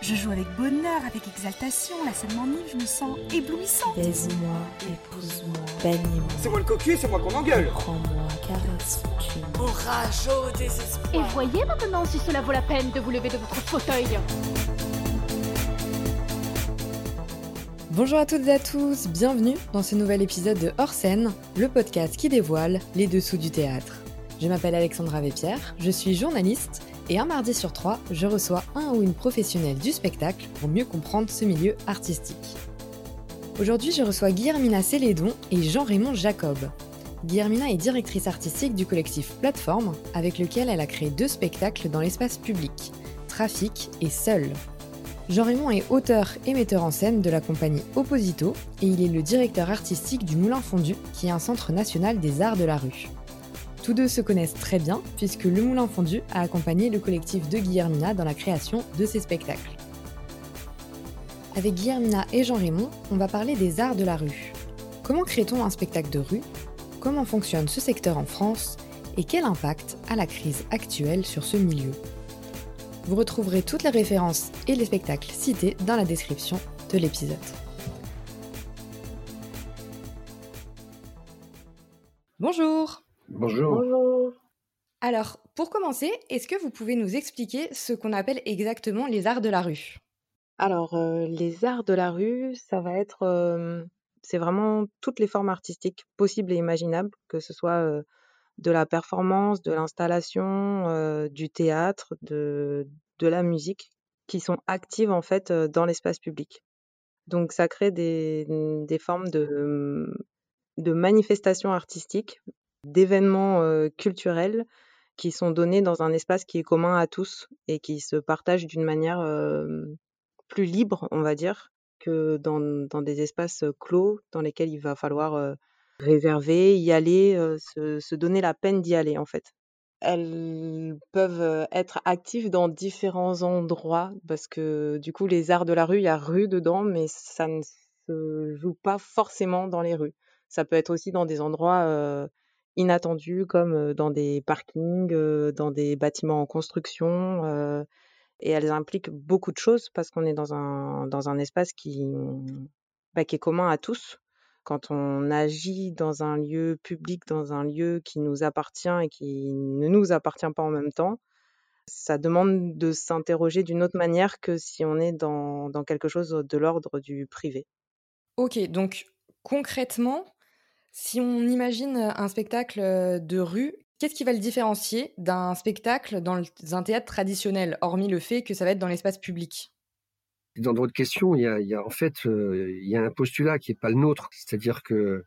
Je joue avec bonheur, avec exaltation, la scène m'enivre, je me sens éblouissante. Baise-moi, épouse-moi, baigne-moi. C'est moi le cocu, c'est moi qu'on engueule. Prends-moi, caresse, tue-moi. Orage au désespoir. Et voyez maintenant si cela vaut la peine de vous lever de votre fauteuil. Bonjour à toutes et à tous, bienvenue dans ce nouvel épisode de Hors scène, le podcast qui dévoile les dessous du théâtre. Je m'appelle Alexandra Vépierre, je suis journaliste et un mardi sur trois, je reçois un ou une professionnelle du spectacle pour mieux comprendre ce milieu artistique. Aujourd'hui, je reçois Guillermina Célédon et Jean-Raymond Jacob. Guillermina est directrice artistique du collectif Plateforme, avec lequel elle a créé deux spectacles dans l'espace public, Trafic et Seul. Jean-Raymond est auteur et metteur en scène de la compagnie Opposito et il est le directeur artistique du Moulin Fondu, qui est un centre national des arts de la rue. Tous deux se connaissent très bien puisque le Moulin Fondu a accompagné le collectif de Guillermina dans la création de ses spectacles. Avec Guillermina et Jean-Raymond, on va parler des arts de la rue. Comment crée-t-on un spectacle de rue? Comment fonctionne ce secteur en France? Et quel impact a la crise actuelle sur ce milieu? Vous retrouverez toutes les références et les spectacles cités dans la description de l'épisode. Bonjour Bonjour. Bonjour. Alors, pour commencer, est-ce que vous pouvez nous expliquer ce qu'on appelle exactement les arts de la rue? Alors, euh, les arts de la rue, ça va être. euh, c'est vraiment toutes les formes artistiques possibles et imaginables, que ce soit euh, de la performance, de l'installation, euh, du théâtre, de, de la musique, qui sont actives en fait euh, dans l'espace public. Donc, ça crée des, des formes de, de manifestations artistiques, d'événements culturels qui sont donnés dans un espace qui est commun à tous et qui se partagent d'une manière plus libre, on va dire, que dans, des espaces clos dans lesquels il va falloir réserver, y aller, se, donner la peine d'y aller en fait. Elles peuvent être actives dans différents endroits parce que du coup les arts de la rue, il y a rue dedans, mais ça ne se joue pas forcément dans les rues. Ça peut être aussi dans des endroits inattendus comme dans des parkings, dans des bâtiments en construction. et elles impliquent beaucoup de choses parce qu'on est dans un, dans un espace qui, bah, qui est commun à tous. Quand on agit dans un lieu public, dans un lieu qui nous appartient et qui ne nous appartient pas en même temps, ça demande de s'interroger d'une autre manière que si on est dans, dans quelque chose de l'ordre du privé. Ok, donc concrètement, si on imagine un spectacle euh, de rue, qu'est-ce qui va le différencier d'un spectacle dans un théâtre traditionnel, hormis le fait que ça va être dans l'espace public? Dans votre question, il y a, en fait euh, il y a un postulat qui est pas le nôtre, c'est-à-dire que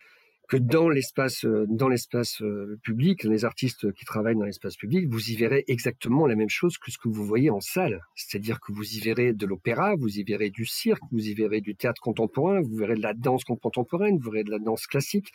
que dans l'espace euh, dans l'espace euh, public, les artistes qui travaillent dans l'espace public, vous y verrez exactement la même chose que ce que vous voyez en salle, c'est-à-dire que vous y verrez de l'opéra, vous y verrez du cirque, vous y verrez du théâtre contemporain, vous verrez de la danse contemporaine, vous verrez de la danse classique,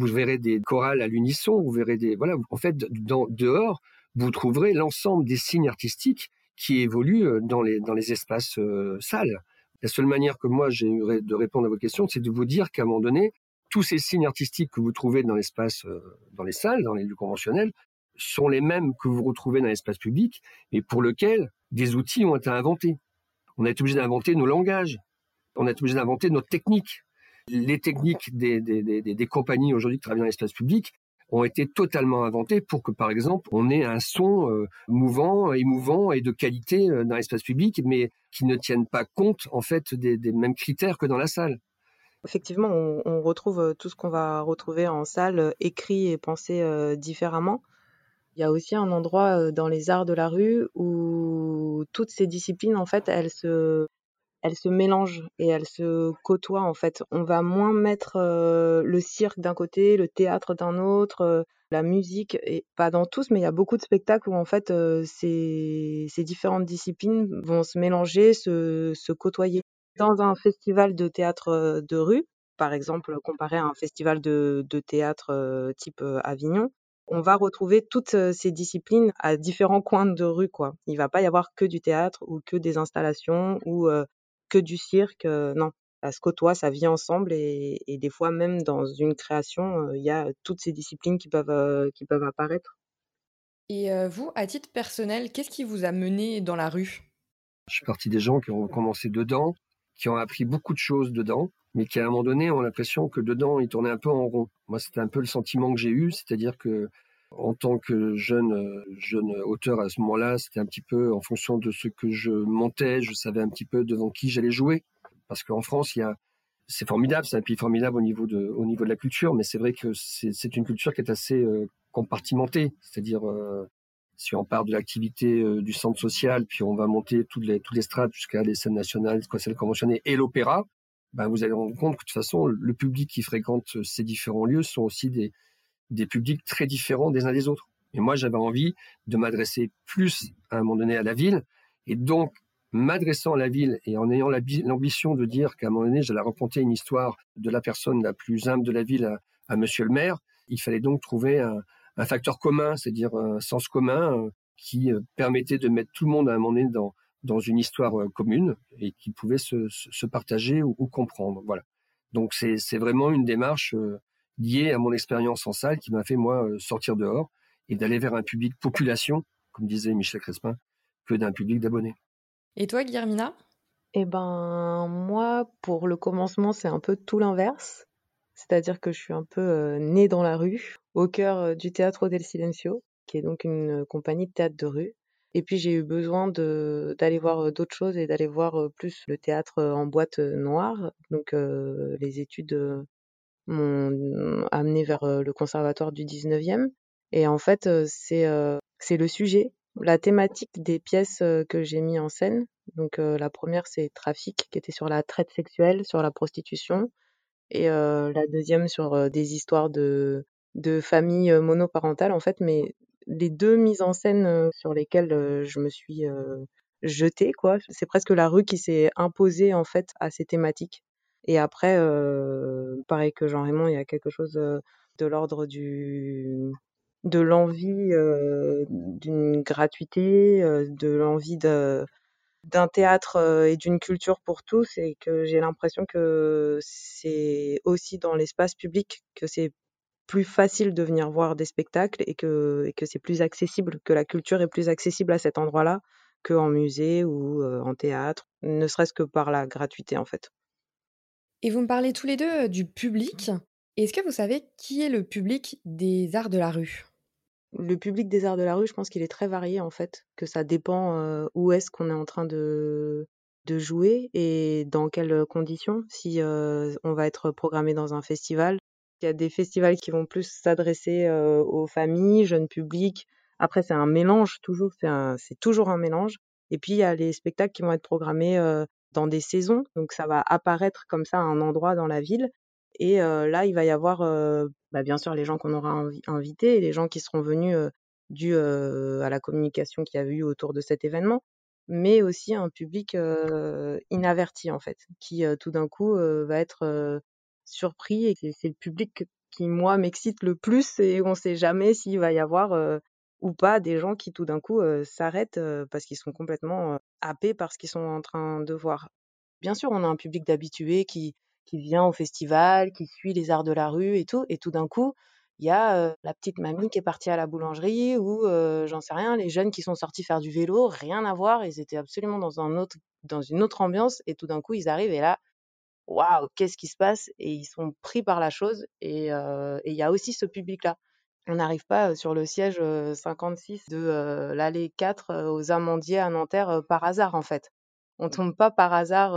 vous verrez des chorales à l'unisson, vous verrez des voilà, en fait dehors, vous trouverez l'ensemble des signes artistiques qui évoluent euh, dans les espaces euh, salles. La seule manière que moi j'ai eu de répondre à votre question, c'est de vous dire qu'à un moment donné, tous ces signes artistiques que vous trouvez dans l'espace, euh, dans les salles, dans les lieux conventionnels, sont les mêmes que vous retrouvez dans l'espace public, mais pour lequel des outils ont été inventés. On a été obligé d'inventer nos langages, on a été obligé d'inventer notre technique. Les techniques des, des, des, compagnies aujourd'hui qui travaillent dans l'espace public ont été totalement inventées pour que, par exemple, on ait un son euh, mouvant, émouvant et de qualité euh, dans l'espace public, mais qui ne tiennent pas compte, en fait, des, mêmes critères que dans la salle. Effectivement, on, retrouve euh, tout ce qu'on va retrouver en salle, écrit et pensé différemment. Il y a aussi un endroit dans les arts de la rue où toutes ces disciplines, en fait, elles se, elles se mélangent et elles se côtoient, en fait. On va moins mettre euh, le cirque d'un côté, le théâtre d'un autre, euh, la musique, et pas dans tous, mais il y a beaucoup de spectacles où, en fait, euh, ces, différentes disciplines vont se mélanger, se, côtoyer. Dans un festival de théâtre de rue, par exemple, comparé à un festival de, théâtre type Avignon, on va retrouver toutes ces disciplines à différents coins de rue, quoi. Il va pas y avoir que du théâtre ou que des installations ou que du cirque. euh, non, ça se côtoie, ça vit ensemble et, et des fois même dans une création, euh, il y a toutes ces disciplines qui peuvent euh, qui peuvent apparaître. Et euh, vous, à titre personnel, qu'est-ce qui vous a mené dans la rue? Je suis parti des gens qui ont commencé dedans, qui ont appris beaucoup de choses dedans, mais qui à un moment donné ont l'impression que dedans ils tournaient un peu en rond. Moi, c'était un peu le sentiment que j'ai eu, c'est-à-dire que en tant que jeune jeune auteur à ce moment-là, c'était un petit peu en fonction de ce que je montais, je savais un petit peu devant qui j'allais jouer, parce qu'en France, il y a c'est formidable, c'est un pays formidable au niveau de, la culture, mais c'est vrai que c'est une culture qui est assez euh, compartimentée. C'est-à-dire, euh, si on part de l'activité euh, du centre social, puis on va monter toutes les, strates jusqu'à les scènes nationales, celles conventionnées et l'opéra, ben vous allez rendre compte que de toute façon, le public qui fréquente ces différents lieux sont aussi des, des publics très différents des uns des autres. Et moi, j'avais envie de m'adresser plus à un moment donné à la ville, et donc m'adressant à la ville et en ayant l'ambition de dire qu'à un moment donné, j'allais raconter une histoire de la personne la plus humble de la ville à, Monsieur le maire, il fallait donc trouver un, facteur commun, c'est-à-dire un sens commun euh, qui euh, permettait de mettre tout le monde à un moment donné dans, une histoire euh, commune et qui pouvait se partager ou, comprendre. Voilà. Donc c'est vraiment une démarche liée à mon expérience en salle qui m'a fait moi sortir dehors et d'aller vers un public population, comme disait Michel Crespin, que d'un public d'abonnés. Et toi, Guillermina? Eh ben, moi, pour le commencement, c'est un peu tout l'inverse. C'est-à-dire que je suis un peu euh, née dans la rue, au cœur euh, du Teatro del Silencio, qui est donc une euh, compagnie de théâtre de rue. Et puis j'ai eu besoin de d'aller voir d'autres choses et d'aller voir plus le théâtre en boîte noire. Donc les études m'ont amené vers le conservatoire du 19e. Et en fait, c'est c'est le sujet la thématique des pièces que j'ai mis en scène. Donc la première c'est Trafic qui était sur la traite sexuelle, sur la prostitution et la deuxième sur des histoires de de familles monoparentales en fait mais les deux mises en scène sur lesquelles je me suis jetée quoi, c'est presque la rue qui s'est imposée en fait à ces thématiques. Et après pareil que Jean Raymond, il y a quelque chose de l'ordre du de l'envie d'une gratuité, de l'envie d'un théâtre et d'une culture pour tous et que j'ai l'impression que c'est aussi dans l'espace public que c'est plus facile de venir voir des spectacles et que, et que c'est plus accessible, que la culture est plus accessible à cet endroit-là qu'en musée ou en théâtre, ne serait-ce que par la gratuité en fait. Et vous me parlez tous les deux du public. Est-ce que vous savez qui est le public des arts de la rue? Le public des arts de la rue, je pense qu'il est très varié en fait, que ça dépend où est-ce qu'on est en train de, de jouer et dans quelles conditions. Si on va être programmé dans un festival, il y a des festivals qui vont plus s'adresser aux familles, jeunes publics. Après, c'est un mélange toujours, c'est toujours un mélange. Et puis il y a les spectacles qui vont être programmés dans des saisons, donc ça va apparaître comme ça à un endroit dans la ville. Et là, il va y avoir bah, bien sûr les gens qu'on aura invités les gens qui seront venus dû à la communication qu'il y a eu autour de cet événement, mais aussi un public inaverti en fait, qui tout d'un coup va être surpris et c'est le public qui moi m'excite le plus et on ne sait jamais s'il va y avoir ou pas des gens qui tout d'un coup s'arrêtent parce qu'ils sont complètement happés par ce qu'ils sont en train de voir. Bien sûr, on a un public d'habitués qui qui vient au festival, qui suit les arts de la rue et tout. Et tout d'un coup, il y a la petite mamie qui est partie à la boulangerie ou j'en sais rien, les jeunes qui sont sortis faire du vélo, rien à voir, ils étaient absolument dans, un autre, dans une autre ambiance et tout d'un coup ils arrivent et là, waouh, qu'est-ce qui se passe? Et ils sont pris par la chose et il y a aussi ce public-là. On n'arrive pas sur le siège 56 de l'allée 4 aux Amandiers à Nanterre par hasard en fait. On tombe pas par hasard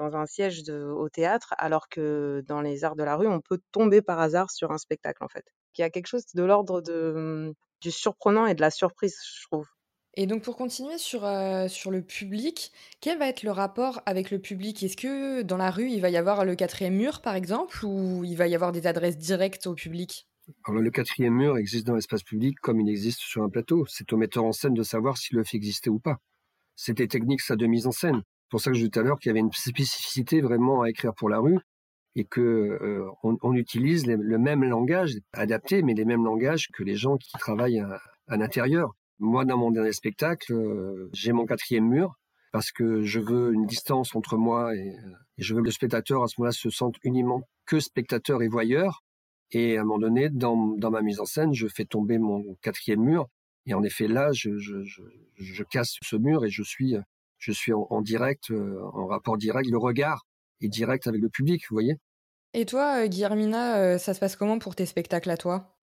dans un siège de, au théâtre, alors que dans les arts de la rue, on peut tomber par hasard sur un spectacle, en fait. Il y a quelque chose de l'ordre de, mmh, du surprenant et de la surprise, je trouve. Et donc pour continuer sur, euh, sur le public, quel va être le rapport avec le public? Est-ce que dans la rue, il va y avoir le quatrième mur, par exemple, ou il va y avoir des adresses directes au public? Alors, Le quatrième mur existe dans l'espace public comme il existe sur un plateau. C'est au metteur en scène de savoir s'il le fait exister ou pas. C'est des techniques ça, de mise en scène pour ça que je disais tout à l'heure qu'il y avait une spécificité vraiment à écrire pour la rue et que euh, on, utilise le même langage adapté, mais les mêmes langages que les gens qui travaillent à, l'intérieur. Moi, dans mon dernier spectacle, euh, j'ai mon quatrième mur parce que je veux une distance entre moi et, et je veux que le spectateur à ce moment-là se sente uniquement que spectateur et voyeur. Et à un moment donné, dans, dans ma mise en scène, je fais tomber mon quatrième mur Et en effet, là, je, je, je, je casse ce mur et je suis, je suis en, en direct, euh, en rapport direct. Le regard est direct avec le public, vous voyez? Et toi, euh, Guillermina, euh, ça se passe comment pour tes spectacles à toi?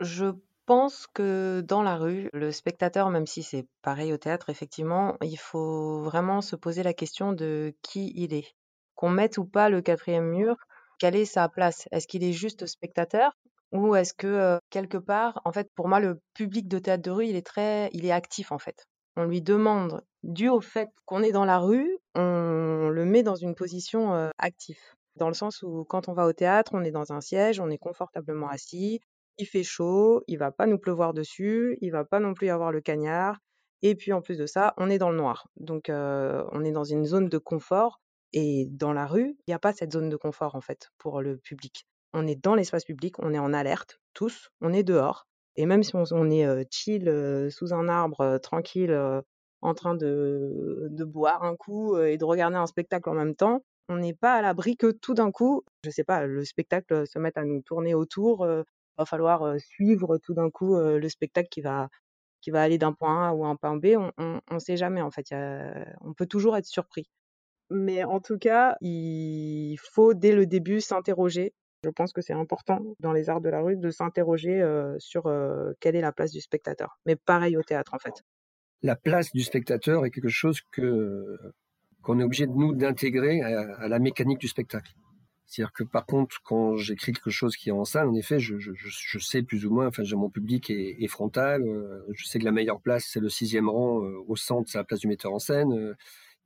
Je pense que dans la rue, le spectateur, même si c'est pareil au théâtre, effectivement, il faut vraiment se poser la question de qui il est. Qu'on mette ou pas le quatrième mur, quelle est sa place? Est-ce qu'il est juste spectateur ou est-ce que quelque part, en fait, pour moi, le public de théâtre de rue, il est très, il est actif en fait. On lui demande, dû au fait qu'on est dans la rue, on le met dans une position active. Dans le sens où quand on va au théâtre, on est dans un siège, on est confortablement assis, il fait chaud, il va pas nous pleuvoir dessus, il va pas non plus y avoir le cagnard. Et puis en plus de ça, on est dans le noir. Donc on est dans une zone de confort. Et dans la rue, il n'y a pas cette zone de confort en fait pour le public. On est dans l'espace public, on est en alerte, tous, on est dehors. Et même si on, est chill sous un arbre, tranquille, en train de, boire un coup et de regarder un spectacle en même temps, on n'est pas à l'abri que tout d'un coup, je sais pas, le spectacle se mette à nous tourner autour. va falloir suivre tout d'un coup le spectacle qui va qui va aller d'un point A ou un point B. On, on sait jamais en fait. On peut toujours être surpris. Mais en tout cas, il faut dès le début s'interroger. Je pense que c'est important dans les arts de la rue de s'interroger euh, sur euh, quelle est la place du spectateur. Mais pareil au théâtre en fait. La place du spectateur est quelque chose qu'on est obligé de nous d'intégrer à, la mécanique du spectacle. C'est-à-dire que par contre, quand j'écris quelque chose qui est en salle, en effet, je, sais plus ou moins, enfin, mon public est, frontal. euh, je sais que la meilleure place, c'est le sixième rang au centre, c'est la place du metteur en scène.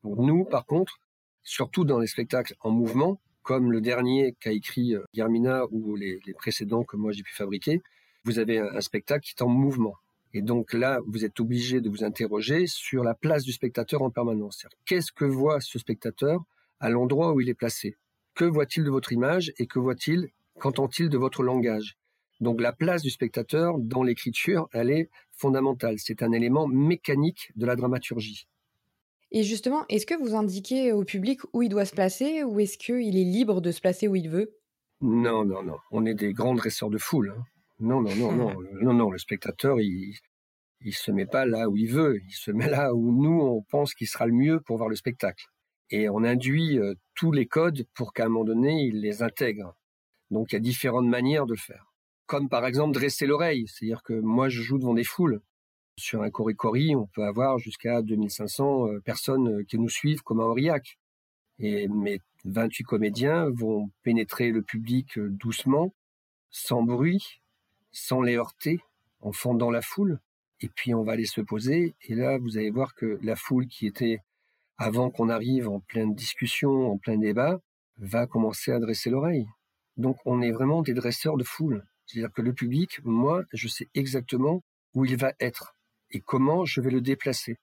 Pour nous, par contre, surtout dans les spectacles en mouvement, comme le dernier qu'a écrit euh, Guillermina ou les, précédents que moi j'ai pu fabriquer, vous avez un, spectacle qui est en mouvement. Et donc là, vous êtes obligé de vous interroger sur la place du spectateur en permanence. Qu'est-ce que voit ce spectateur à l'endroit où il est placé? Que voit-il de votre image et que voit-il, qu'entend-il de votre langage? Donc la place du spectateur dans l'écriture, elle est fondamentale. C'est un élément mécanique de la dramaturgie. Et justement, est-ce que vous indiquez au public où il doit se placer ou est-ce qu'il est libre de se placer où il veut? Non, non, non. On est des grands dresseurs de foule. hein. Non, non, non, non, non, non. Le spectateur, il, il se met pas là où il veut. Il se met là où nous, on pense qu'il sera le mieux pour voir le spectacle. Et on induit euh, tous les codes pour qu'à un moment donné, il les intègre. Donc, il y a différentes manières de le faire. Comme par exemple dresser l'oreille. C'est-à-dire que moi, je joue devant des foules. Sur un cori on peut avoir jusqu'à 2500 euh, personnes euh, qui nous suivent comme un Aurillac. Et mes 28 comédiens vont pénétrer le public euh, doucement, sans bruit, sans les heurter, en fendant la foule. Et puis on va aller se poser. Et là, vous allez voir que la foule qui était avant qu'on arrive en pleine discussion, en plein débat, va commencer à dresser l'oreille. Donc on est vraiment des dresseurs de foule. C'est-à-dire que le public, moi, je sais exactement où il va être et comment je vais le déplacer.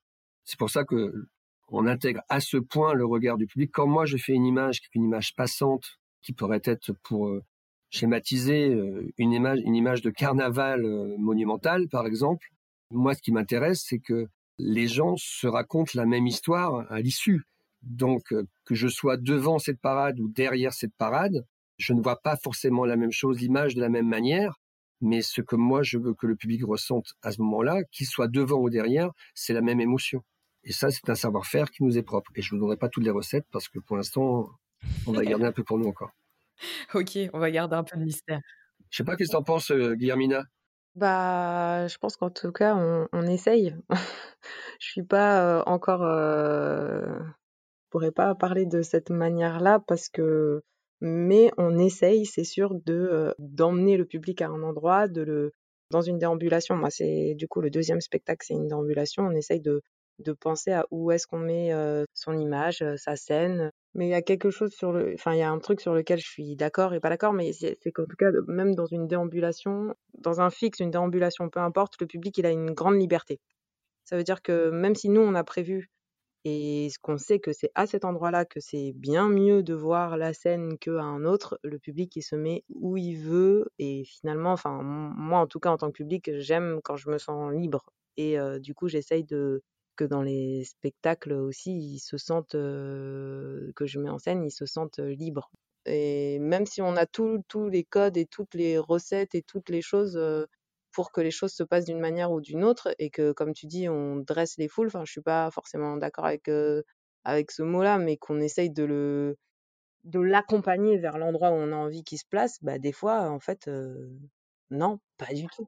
C'est pour ça que on intègre à ce point le regard du public. Quand moi je fais une image qui est une image passante, qui pourrait être pour euh, schématiser euh, une image, une image de carnaval euh, monumental, par exemple, moi ce qui m'intéresse, c'est que les gens se racontent la même histoire à l'issue. Donc que je sois devant cette parade ou derrière cette parade, je ne vois pas forcément la même chose, l'image de la même manière, mais ce que moi je veux que le public ressente à ce moment-là, qu'il soit devant ou derrière, c'est la même émotion. Et ça, c'est un savoir-faire qui nous est propre. Et je ne vous donnerai pas toutes les recettes parce que pour l'instant, on va garder un peu pour nous encore. Ok, on va garder un peu de mystère. Je sais pas qu'est-ce que t'en penses, euh, Guillermina? Bah, je pense qu'en tout cas, on, on essaye. je suis pas euh, encore, euh, je pourrais pas parler de cette manière-là parce que, mais on essaye, c'est sûr, de d'emmener le public à un endroit, de le dans une déambulation. Moi, c'est du coup le deuxième spectacle, c'est une déambulation. On essaye de de penser à où est-ce qu'on met son image, sa scène. Mais il y a quelque chose sur le, enfin, il y a un truc sur lequel je suis d'accord et pas d'accord, mais c'est qu'en tout cas, même dans une déambulation, dans un fixe, une déambulation, peu importe, le public, il a une grande liberté. Ça veut dire que même si nous, on a prévu et ce qu'on sait que c'est à cet endroit-là que c'est bien mieux de voir la scène qu'à un autre, le public, il se met où il veut et finalement, enfin, moi, en tout cas, en tant que public, j'aime quand je me sens libre. Et du coup, j'essaye de que dans les spectacles aussi, ils se sentent, que je mets en scène, ils se sentent libres. Et même si on a tous tous les codes et toutes les recettes et toutes les choses, pour que les choses se passent d'une manière ou d'une autre et que, comme tu dis, on dresse les foules. Enfin, je suis pas forcément d'accord avec, avec ce mot-là, mais qu'on essaye de le de l'accompagner vers l'endroit où on a envie qu'il se place, bah, des fois, en fait, non, pas du tout.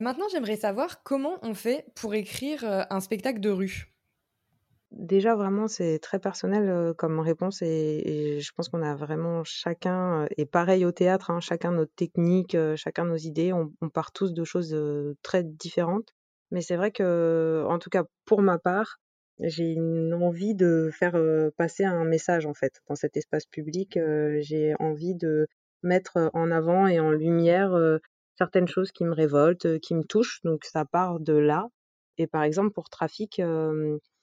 Maintenant, j'aimerais savoir comment on fait pour écrire un spectacle de rue? Déjà, vraiment, c'est très personnel comme réponse et, je pense qu'on a vraiment chacun, et pareil au théâtre, hein, chacun notre technique, chacun nos idées, on, part tous de choses très différentes. Mais c'est vrai que, en tout cas, pour ma part, j'ai une envie de faire passer un message en fait dans cet espace public. j'ai envie de mettre en avant et en lumière certaines choses qui me révoltent, qui me touchent. Donc ça part de là. Et par exemple pour Trafic,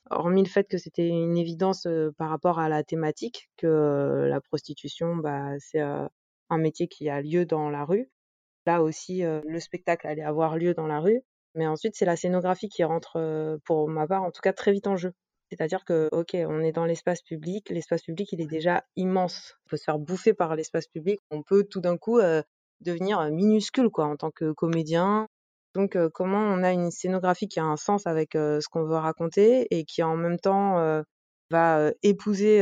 hormis le fait que c'était une évidence par rapport à la thématique, que la prostitution, bah, c'est un métier qui a lieu dans la rue. Là aussi, le spectacle allait avoir lieu dans la rue. Mais ensuite, c'est la scénographie qui rentre, pour ma part, en tout cas, très vite en jeu. C'est-à-dire que, ok, on est dans l'espace public, l'espace public, il est déjà immense. On peut se faire bouffer par l'espace public. On peut tout d'un coup devenir minuscule, quoi, en tant que comédien. Donc, comment on a une scénographie qui a un sens avec ce qu'on veut raconter et qui en même temps va épouser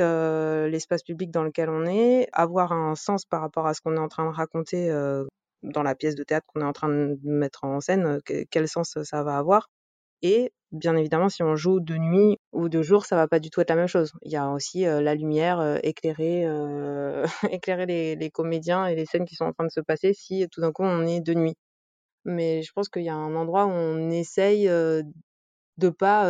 l'espace public dans lequel on est, avoir un sens par rapport à ce qu'on est en train de raconter dans la pièce de théâtre qu'on est en train de mettre en scène, quel sens ça va avoir? Et bien évidemment, si on joue de nuit ou de jour, ça va pas du tout être la même chose. Il y a aussi la lumière, éclairer, éclairer les, les, comédiens et les scènes qui sont en train de se passer si tout d'un coup on est de nuit mais je pense qu'il y a un endroit où on essaye de pas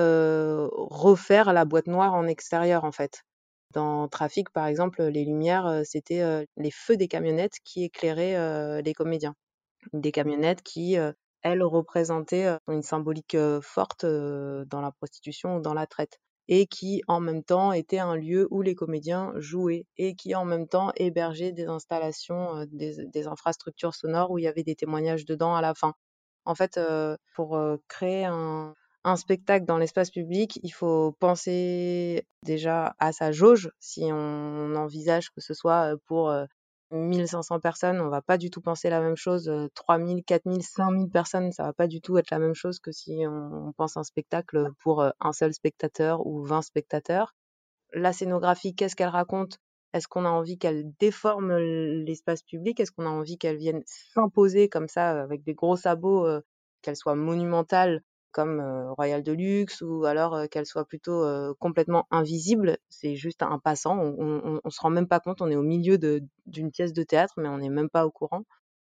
refaire la boîte noire en extérieur en fait. Dans Trafic, par exemple, les lumières, c'était les feux des camionnettes qui éclairaient les comédiens. Des camionnettes qui, elles, représentaient une symbolique forte dans la prostitution ou dans la traite et qui en même temps était un lieu où les comédiens jouaient et qui en même temps hébergeait des installations, des, infrastructures sonores où il y avait des témoignages dedans à la fin. En fait, pour créer un, spectacle dans l'espace public, il faut penser déjà à sa jauge, si on envisage que ce soit pour 1500 personnes, on va pas du tout penser la même chose. 3000, 4000, 5000 personnes, ça va pas du tout être la même chose que si on, pense un spectacle pour un seul spectateur ou 20 spectateurs. La scénographie, qu'est-ce qu'elle raconte? Est-ce qu'on a envie qu'elle déforme l'espace public? Est-ce qu'on a envie qu'elle vienne s'imposer comme ça avec des gros sabots, qu'elle soit monumentale comme Royal Deluxe ou alors qu'elle soit plutôt complètement invisible. C'est juste un passant. On, on, se rend même pas compte. On est au milieu d'une pièce de théâtre, mais on n'est même pas au courant.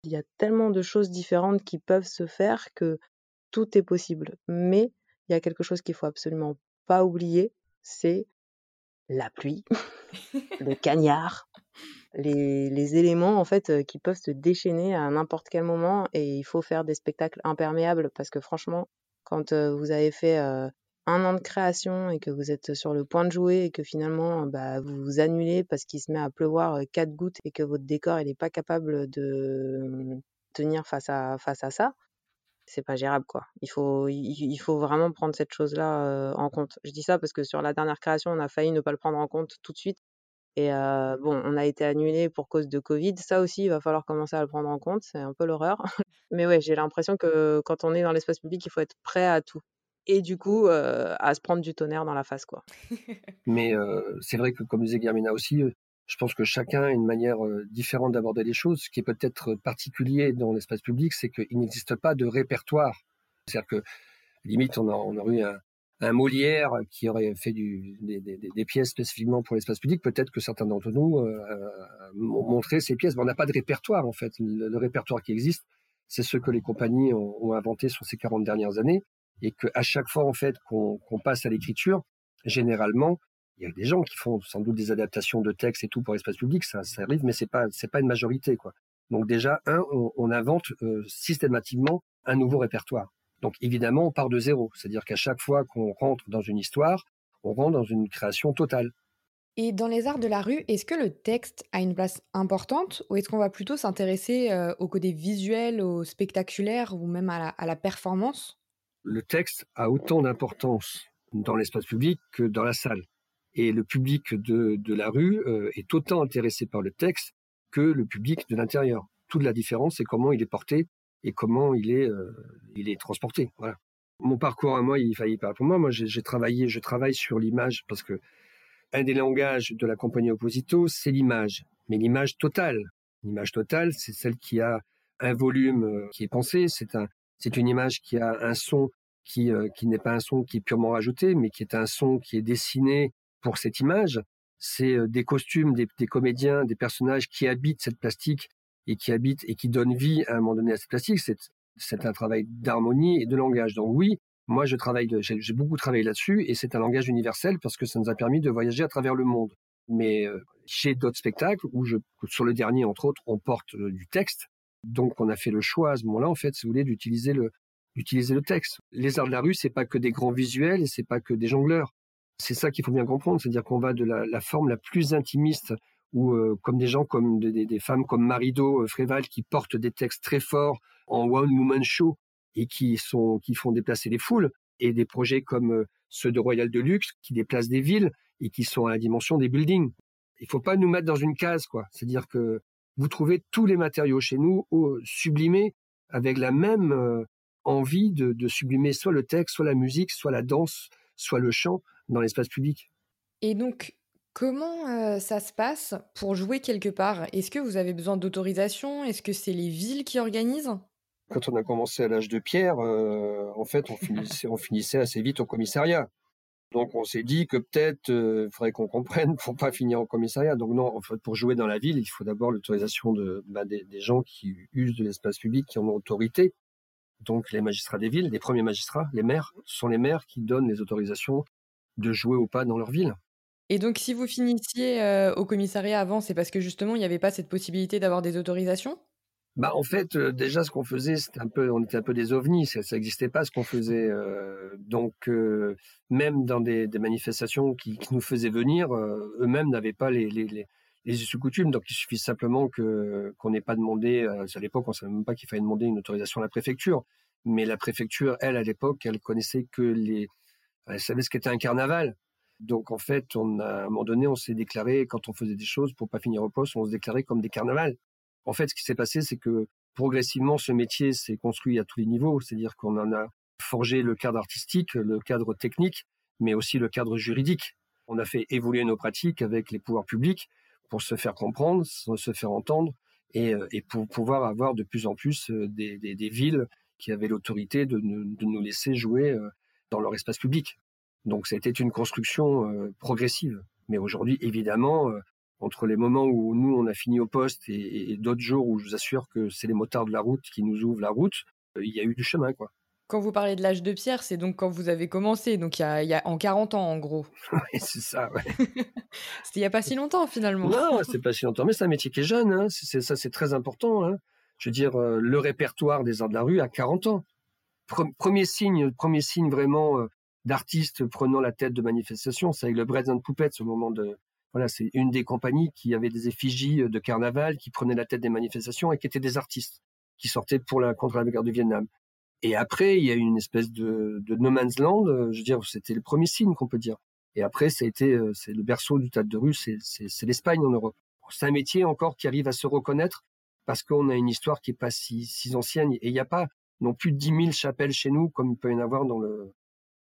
Il y a tellement de choses différentes qui peuvent se faire que tout est possible. Mais il y a quelque chose qu'il faut absolument pas oublier, c'est la pluie, le cagnard, les, les, éléments en fait qui peuvent se déchaîner à n'importe quel moment et il faut faire des spectacles imperméables parce que franchement quand vous avez fait un an de création et que vous êtes sur le point de jouer et que finalement bah, vous vous annulez parce qu'il se met à pleuvoir quatre gouttes et que votre décor n'est pas capable de tenir face à, face à ça, c'est pas gérable quoi. Il faut, il, faut vraiment prendre cette chose-là en compte. Je dis ça parce que sur la dernière création, on a failli ne pas le prendre en compte tout de suite. Et bon, on a été annulé pour cause de Covid. Ça aussi, il va falloir commencer à le prendre en compte. C'est un peu l'horreur. Mais ouais, j'ai l'impression que quand on est dans l'espace public, il faut être prêt à tout. Et du coup, à se prendre du tonnerre dans la face, quoi. Mais c'est vrai que, comme disait Germina aussi, je pense que chacun a une manière différente d'aborder les choses. Ce qui est peut-être particulier dans l'espace public, c'est qu'il n'existe pas de répertoire. C'est-à-dire que, limite, on, a, on aurait eu un, un Molière qui aurait fait des, pièces spécifiquement pour l'espace public, peut-être que certains d'entre nous euh, ont montré ces pièces. Mais on n'a pas de répertoire en fait. Le, répertoire qui existe, c'est ce que les compagnies ont, inventé sur ces 40 dernières années, et qu'à chaque fois en fait qu'on passe à l'écriture, généralement, il y a des gens qui font sans doute des adaptations de textes et tout pour l'espace public, ça, arrive, mais c'est pas pas une majorité quoi. Donc déjà, un, on, on invente euh, systématiquement un nouveau répertoire. Donc évidemment, on part de zéro. C'est-à-dire qu'à chaque fois qu'on rentre dans une histoire, on rentre dans une création totale. Et dans les arts de la rue, est-ce que le texte a une place importante ou est-ce qu'on va plutôt s'intéresser euh, au côté visuel, au spectaculaire ou même à la, performance? Le texte a autant d'importance dans l'espace public que dans la salle. Et le public de, la rue euh, est autant intéressé par le texte que le public de l'intérieur. Toute la différence, c'est comment il est porté et comment il est, il est transporté. Mon parcours à moi, il faillit pas pour moi. Moi, j'ai travaillé, je travaille sur l'image parce que un des langages de la compagnie Opposito, c'est l'image, mais l'image totale. L'image totale, c'est celle qui a un volume qui est pensé. C'est un, c'est une image qui a un son qui, qui n'est pas un son qui est purement rajouté, mais qui est un son qui est dessiné pour cette image. C'est des costumes, des comédiens, des personnages qui habitent cette plastique et qui habitent et qui donnent vie à un moment donné à cette plastique. C'est, un travail d'harmonie et de langage. Donc oui, moi je travaille, j'ai, beaucoup travaillé là-dessus et c'est un langage universel parce que ça nous a permis de voyager à travers le monde. Mais j'ai d'autres spectacles où sur le dernier entre autres, on porte du texte. Donc on a fait le choix à ce moment-là, en fait, si vous voulez, d'utiliser le, texte. Les arts de la rue, c'est pas que des grands visuels et c'est pas que des jongleurs. C'est ça qu'il faut bien comprendre, c'est-à-dire qu'on va de la, forme la plus intimiste ou euh, comme des gens comme des, femmes comme Marido euh, Fréval qui portent des textes très forts en one woman show et qui sont qui font déplacer les foules et des projets comme euh, ceux de Royal Deluxe qui déplacent des villes et qui sont à la dimension des buildings. Il faut pas nous mettre dans une case quoi, c'est-à-dire que vous trouvez tous les matériaux chez nous sublimés avec la même envie de, de sublimer soit le texte, soit la musique, soit la danse, soit le chant dans l'espace public. Et donc, Comment euh, ça se passe pour jouer quelque part? Est-ce que vous avez besoin d'autorisation? Est-ce que c'est les villes qui organisent? Quand on a commencé à l'âge de pierre, euh, en fait, on finissait, on finissait, assez vite au commissariat. Donc on s'est dit que peut-être il euh, faudrait qu'on comprenne pour pas finir au commissariat. Donc non, en fait, pour jouer dans la ville, il faut d'abord l'autorisation de, bah, des, des, gens qui usent de l'espace public, qui en ont autorité. Donc les magistrats des villes, les premiers magistrats, les maires, sont les maires qui donnent les autorisations de jouer ou pas dans leur ville. Et donc, si vous finissiez au commissariat avant, c'est parce que justement, il n'y avait pas cette possibilité d'avoir des autorisations? Bah en fait déjà ce qu'on faisait c'était un peu on était un peu des ovnis ça n'existait pas ce qu'on faisait donc même dans des, des manifestations qui, qui, nous faisaient venir eux-mêmes n'avaient pas les les, les les coutumes. Donc il suffit simplement que qu'on n'ait pas demandé à l'époque on savait même pas qu'il fallait demander une autorisation à la préfecture. Mais la préfecture elle à l'époque elle connaissait que les elle savait ce qu'était un carnaval donc en fait, on a, à un moment donné, on s'est déclaré quand on faisait des choses pour pas finir au poste, on se déclarait comme des carnavals. En fait, ce qui s'est passé, c'est que progressivement, ce métier s'est construit à tous les niveaux, c'est-à-dire qu'on en a forgé le cadre artistique, le cadre technique, mais aussi le cadre juridique. On a fait évoluer nos pratiques avec les pouvoirs publics pour se faire comprendre, se faire entendre et, euh, pour pouvoir avoir de plus en plus euh, des, villes qui avaient l'autorité de, de, nous laisser jouer euh, dans leur espace public. Donc ça a été une construction euh, progressive. Mais aujourd'hui, évidemment, euh, entre les moments où nous, on a fini au poste et, d'autres jours où je vous assure que c'est les motards de la route qui nous ouvrent la route, euh, il y a eu du chemin, quoi. Quand vous parlez de l'âge de pierre, c'est donc quand vous avez commencé, donc il y a, y a en 40 ans en gros. oui, c'est ça, ouais. C'était il n'y a pas si longtemps finalement. Non, c'est pas si longtemps, mais c'est un métier qui est jeune, hein. c'est, ça c'est très important. Hein. Je veux dire, le répertoire des arts de la rue à 40 ans. premier signe, premier signe vraiment d'artistes prenant la tête de manifestations. C'est avec le Bread and Puppets au moment de, voilà, c'est une des compagnies qui avait des effigies de carnaval, qui prenaient la tête des manifestations et qui étaient des artistes, qui sortaient pour la, contre la guerre du Vietnam. Et après, il y a eu une espèce de, de no man's land. Je veux dire, c'était le premier signe qu'on peut dire. Et après, ça a été, euh, c'est le berceau du théâtre de rue, c'est, l'Espagne en Europe. C'est un métier encore qui arrive à se reconnaître parce qu'on a une histoire qui est pas si, si ancienne et il n'y a pas non plus dix mille chapelles chez nous comme il peut y en avoir dans le,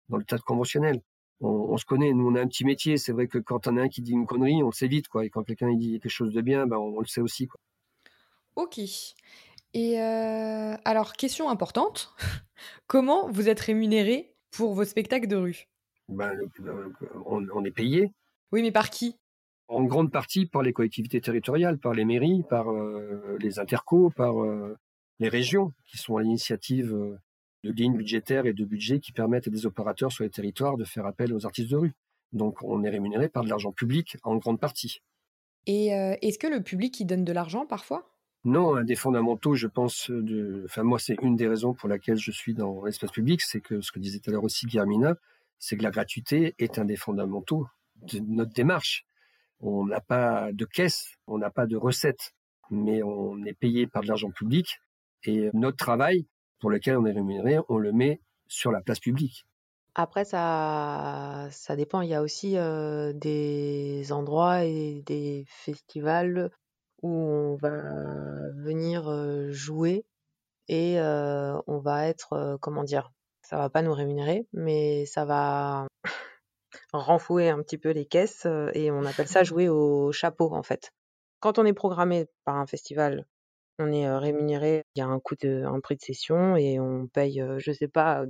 dans le théâtre conventionnel. On, on, se connaît, nous on a un petit métier. C'est vrai que quand on a un qui dit une connerie, on le sait vite, quoi. Et quand quelqu'un dit quelque chose de bien, ben on, le sait aussi, quoi. Ok. Et euh, alors, question importante, comment vous êtes rémunéré pour vos spectacles de rue? Ben, on, on, est payé. Oui, mais par qui? En grande partie par les collectivités territoriales, par les mairies, par euh, les intercos, par euh, les régions qui sont à l'initiative de lignes budgétaires et de budgets qui permettent à des opérateurs sur les territoires de faire appel aux artistes de rue. Donc on est rémunéré par de l'argent public en grande partie. Et euh, est-ce que le public y donne de l'argent parfois? Non, un des fondamentaux, je pense, de... enfin moi c'est une des raisons pour laquelle je suis dans l'espace public, c'est que ce que disait tout à l'heure aussi Guillermina, c'est que la gratuité est un des fondamentaux de notre démarche. On n'a pas de caisse, on n'a pas de recettes, mais on est payé par de l'argent public et notre travail, pour lequel on est rémunéré, on le met sur la place publique. Après, ça, ça dépend. Il y a aussi euh, des endroits et des festivals où on va venir euh, jouer et on va être, comment dire, ça va pas nous rémunérer, mais ça va renflouer un petit peu les caisses et on appelle ça jouer au chapeau en fait. Quand on est programmé par un festival, on est rémunéré, il y a un coût de, un prix de session et on paye, je sais pas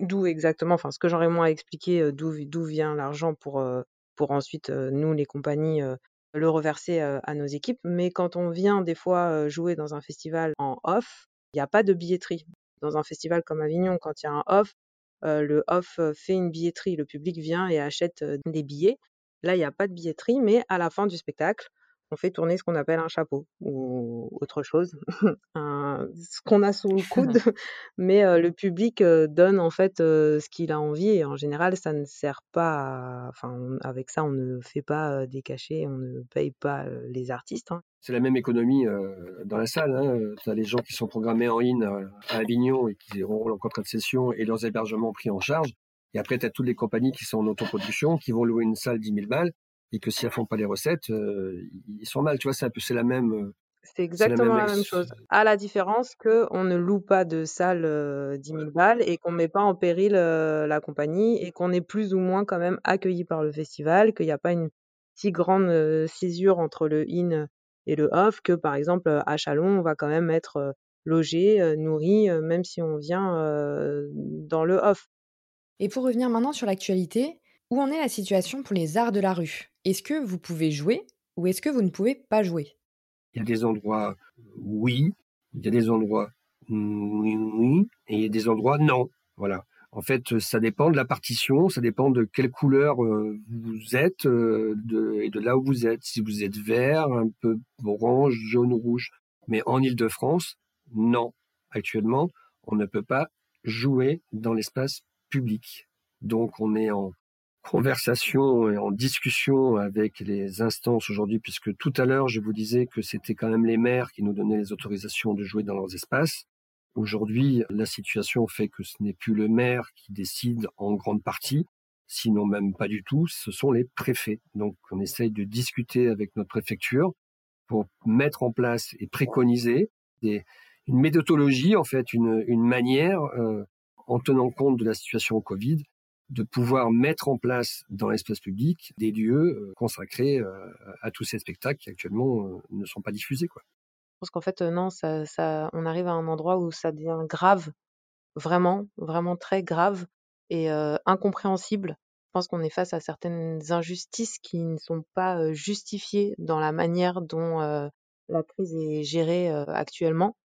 d'où exactement, enfin ce que j'aurais moins à expliquer d'où d'où vient l'argent pour pour ensuite nous les compagnies le reverser à nos équipes. Mais quand on vient des fois jouer dans un festival en off, il n'y a pas de billetterie. Dans un festival comme Avignon, quand il y a un off, le off fait une billetterie, le public vient et achète des billets. Là, il n'y a pas de billetterie, mais à la fin du spectacle, on fait tourner ce qu'on appelle un chapeau ou autre chose, ce qu'on a sous le coude, mais le public donne en fait ce qu'il a envie et en général ça ne sert pas, enfin avec ça on ne fait pas des cachets, on ne paye pas les artistes. Hein. C'est la même économie dans la salle. Hein. Tu as les gens qui sont programmés en in à Avignon et qui auront leur contrat de session et leurs hébergements pris en charge. Et après, tu as toutes les compagnies qui sont en autoproduction, qui vont louer une salle 10 000 balles et que si elles font pas les recettes, euh, ils sont mal. Tu vois, c'est un peu, c'est la même. Euh, c'est exactement la même, chose. À la différence que on ne loue pas de salle euh, 10 000 balles et qu'on met pas en péril euh, la compagnie et qu'on est plus ou moins quand même accueilli par le festival, qu'il n'y a pas une si grande césure entre le in et le off que par exemple à Chalon, on va quand même être logé, nourri, même si on vient dans le off. Et pour revenir maintenant sur l'actualité, où en est la situation pour les arts de la rue? Est-ce que vous pouvez jouer ou est-ce que vous ne pouvez pas jouer? Il y a des endroits oui, il y a des endroits oui, oui, et il y a des endroits non. Voilà. En fait, ça dépend de la partition, ça dépend de quelle couleur euh, vous êtes euh, et de là où vous êtes. Si vous êtes vert, un peu orange, jaune, rouge. Mais en Ile-de-France, non. Actuellement, on ne peut pas jouer dans l'espace public. Donc, on est en conversation et en discussion avec les instances aujourd'hui, puisque tout à l'heure, je vous disais que c'était quand même les maires qui nous donnaient les autorisations de jouer dans leurs espaces. Aujourd'hui, la situation fait que ce n'est plus le maire qui décide en grande partie, sinon même pas du tout, ce sont les préfets. Donc on essaye de discuter avec notre préfecture pour mettre en place et préconiser des, une méthodologie, en fait, une, une manière, euh, en tenant compte de la situation Covid, de pouvoir mettre en place dans l'espace public des lieux euh, consacrés euh, à tous ces spectacles qui actuellement euh, ne sont pas diffusés. Quoi. Je pense qu'en fait, non, ça, ça, on arrive à un endroit où ça devient grave, vraiment, vraiment très grave et incompréhensible. Je pense qu'on est face à certaines injustices qui ne sont pas justifiées dans la manière dont la crise est gérée actuellement.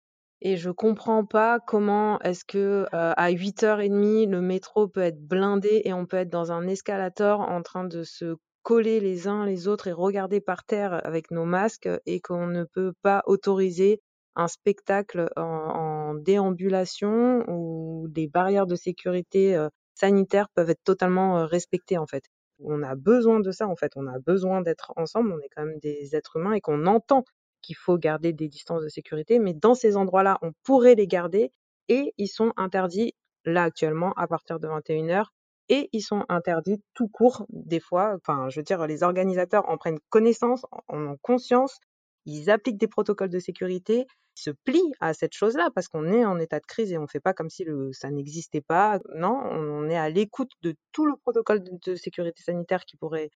Et je comprends pas comment est-ce que à 8h30 le métro peut être blindé et on peut être dans un escalator en train de se coller les uns les autres et regarder par terre avec nos masques et qu'on ne peut pas autoriser un spectacle en, déambulation où des barrières de sécurité sanitaires peuvent être totalement respectées en fait. On a besoin de ça en fait, on a besoin d'être ensemble, on est quand même des êtres humains et qu'on entend qu'il faut garder des distances de sécurité, mais dans ces endroits-là, on pourrait les garder et ils sont interdits là actuellement à partir de 21h et ils sont interdits tout court des fois. Enfin, je veux dire, les organisateurs en prennent connaissance, en ont conscience, ils appliquent des protocoles de sécurité, ils se plient à cette chose-là parce qu'on est en état de crise et on ne fait pas comme si ça n'existait pas. Non, on est à l'écoute de tout le protocole de sécurité sanitaire qui pourrait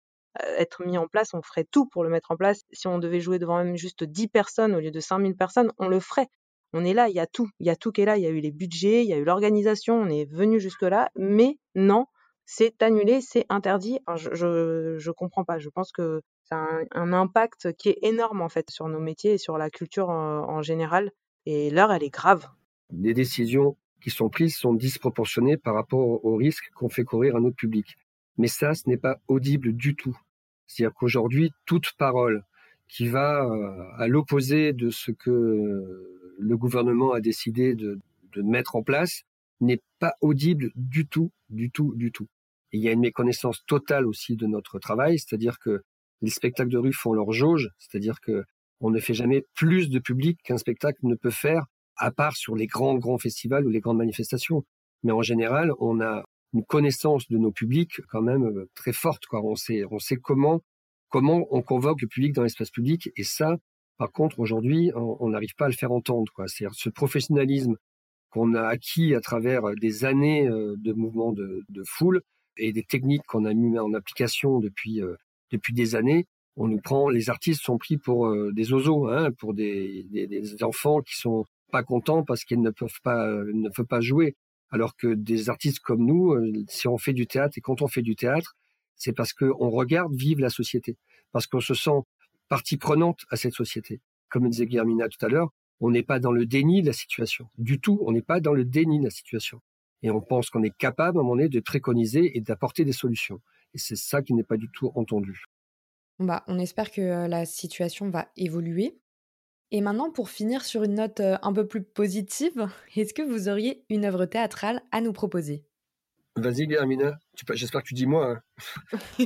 être mis en place, on ferait tout pour le mettre en place. Si on devait jouer devant même juste 10 personnes au lieu de 5000 personnes, on le ferait. On est là, il y a tout. Il y a tout qui est là. Il y a eu les budgets, il y a eu l'organisation, on est venu jusque-là. Mais non, c'est annulé, c'est interdit. je, je, comprends pas. Je pense que ça a un, impact qui est énorme en fait sur nos métiers et sur la culture en, général. Et l'heure, elle est grave. Les décisions qui sont prises sont disproportionnées par rapport aux risques qu'on fait courir à notre public. Mais ça, ce n'est pas audible du tout. C'est-à-dire qu'aujourd'hui, toute parole qui va euh, à l'opposé de ce que le gouvernement a décidé de, mettre en place n'est pas audible du tout, du tout, du tout. Il y a une méconnaissance totale aussi de notre travail, c'est-à-dire que les spectacles de rue font leur jauge, c'est-à-dire que on ne fait jamais plus de public qu'un spectacle ne peut faire, à part sur les grands, grands festivals ou les grandes manifestations. Mais en général, on a une connaissance de nos publics quand même euh, très forte. Quoi. On sait, on sait comment, comment on convoque le public dans l'espace public. Et ça, Par contre, aujourd'hui, on n'arrive pas à le faire entendre. C'est-à-dire ce professionnalisme qu'on a acquis à travers des années de mouvements de, de foule et des techniques qu'on a mis en application depuis depuis des années, on nous prend, les artistes sont pris pour des oiseaux, hein, pour des, des, des, enfants qui sont pas contents parce qu'ils ne peuvent pas ne peuvent pas jouer. Alors que des artistes comme nous, si on fait du théâtre et quand on fait du théâtre, c'est parce qu'on regarde vivre la société, parce qu'on se sent partie prenante à cette société. Comme disait Guillermina tout à l'heure, on n'est pas dans le déni de la situation. Du tout, on n'est pas dans le déni de la situation. Et on pense qu'on est capable, à un moment donné, de préconiser et d'apporter des solutions. Et c'est ça qui n'est pas du tout entendu. Bah, on espère que euh, la situation va évoluer. Et maintenant, pour finir sur une note euh, un peu plus positive, est-ce que vous auriez une œuvre théâtrale à nous proposer? Vas-y, Guillermina. J'espère que tu dis moi. Hein.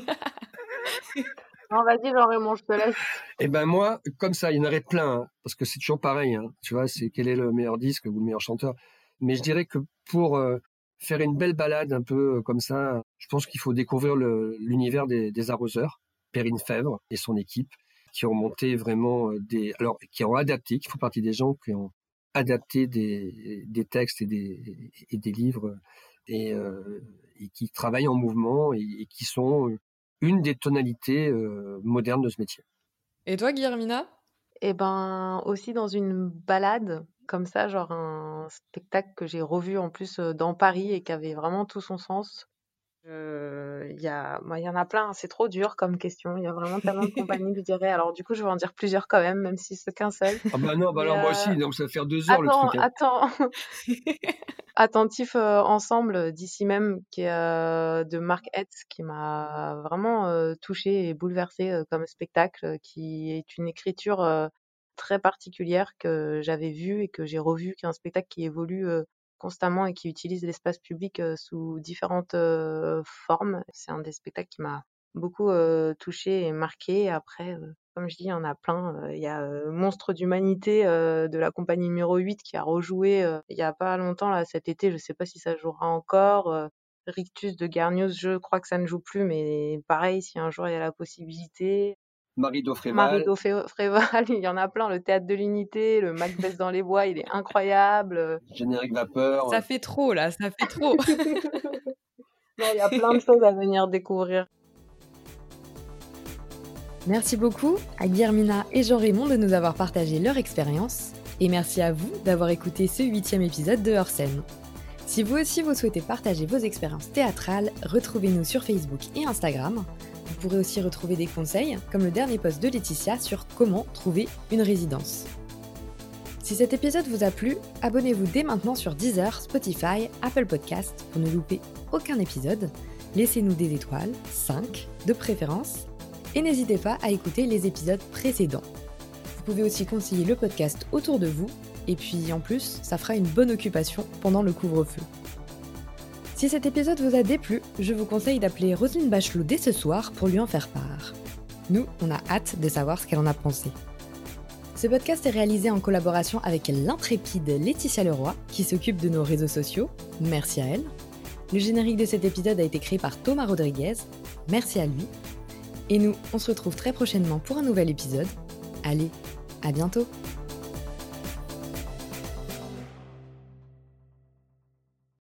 non, vas-y, Jean-Raymond, je te laisse. Eh ben moi, comme ça, il y en aurait plein, hein, parce que c'est toujours pareil. Hein. tu vois, c'est quel est le meilleur disque ou le meilleur chanteur. Mais je dirais que pour euh, faire une belle balade un peu euh, comme ça, je pense qu'il faut découvrir l'univers des, des, arroseurs, Perrine Fèvre et son équipe, qui ont monté vraiment euh, des, alors qui ont adapté, qui font partie des gens qui ont adapté des, des textes et des, et des livres et, euh, et, qui travaillent en mouvement et, qui sont une des tonalités euh, modernes de ce métier. Et toi, Guillermina? Eh ben, aussi dans une balade, comme ça, genre un spectacle que j'ai revu en plus dans Paris et qui avait vraiment tout son sens. Il y, a, y en a plein, c'est trop dur comme question. Il y a vraiment tellement de compagnies je dirais. Alors, du coup, je vais en dire plusieurs quand même, même si c'est qu'un seul. Ah bah non, bah alors moi aussi, donc ça va faire deux heures attends, le truc. Hein. Attends, Attentif ensemble, d'ici même, qui est de Mark Hetz, qui m'a vraiment touché touchée et bouleversée comme spectacle, qui est une écriture très particulière que j'avais vue et que j'ai revue, qui est un spectacle qui évolue constamment et qui utilise l'espace public sous différentes formes. C'est un des spectacles qui m'a beaucoup touchée et marquée. Après, comme je dis, il y en a plein. Il y a Monstre d'humanité de la compagnie numéro 8 qui a rejoué il y a pas longtemps, là, cet été. Je sais pas si ça jouera encore. Rictus de Garnios, je crois que ça ne joue plus, mais pareil, si un jour il y a la possibilité. Marie Fréval. Marie Fréval, il y en a plein. Le théâtre de l'unité, le Macbeth dans les bois, il est incroyable. Générique vapeur. Ça fait trop là, ça fait trop. il y a plein de choses à venir découvrir. Merci beaucoup à Guillermina et Jean-Raymond de nous avoir partagé leur expérience. Et merci à vous d'avoir écouté ce huitième épisode de Hors scène. Si vous aussi vous souhaitez partager vos expériences théâtrales, retrouvez-nous sur Facebook et Instagram. Vous pourrez aussi retrouver des conseils, comme le dernier post de Laetitia sur comment trouver une résidence. Si cet épisode vous a plu, abonnez-vous dès maintenant sur Deezer, Spotify, Apple Podcast pour ne louper aucun épisode. Laissez-nous des étoiles, 5 de préférence, et n'hésitez pas à écouter les épisodes précédents. Vous pouvez aussi conseiller le podcast autour de vous, et puis en plus, ça fera une bonne occupation pendant le couvre-feu. Si cet épisode vous a déplu, je vous conseille d'appeler Roselyne Bachelot dès ce soir pour lui en faire part. Nous, on a hâte de savoir ce qu'elle en a pensé. Ce podcast est réalisé en collaboration avec l'intrépide Laetitia Leroy, qui s'occupe de nos réseaux sociaux. Merci à elle. Le générique de cet épisode a été créé par Thomas Rodriguez. Merci à lui. Et nous, on se retrouve très prochainement pour un nouvel épisode. Allez, à bientôt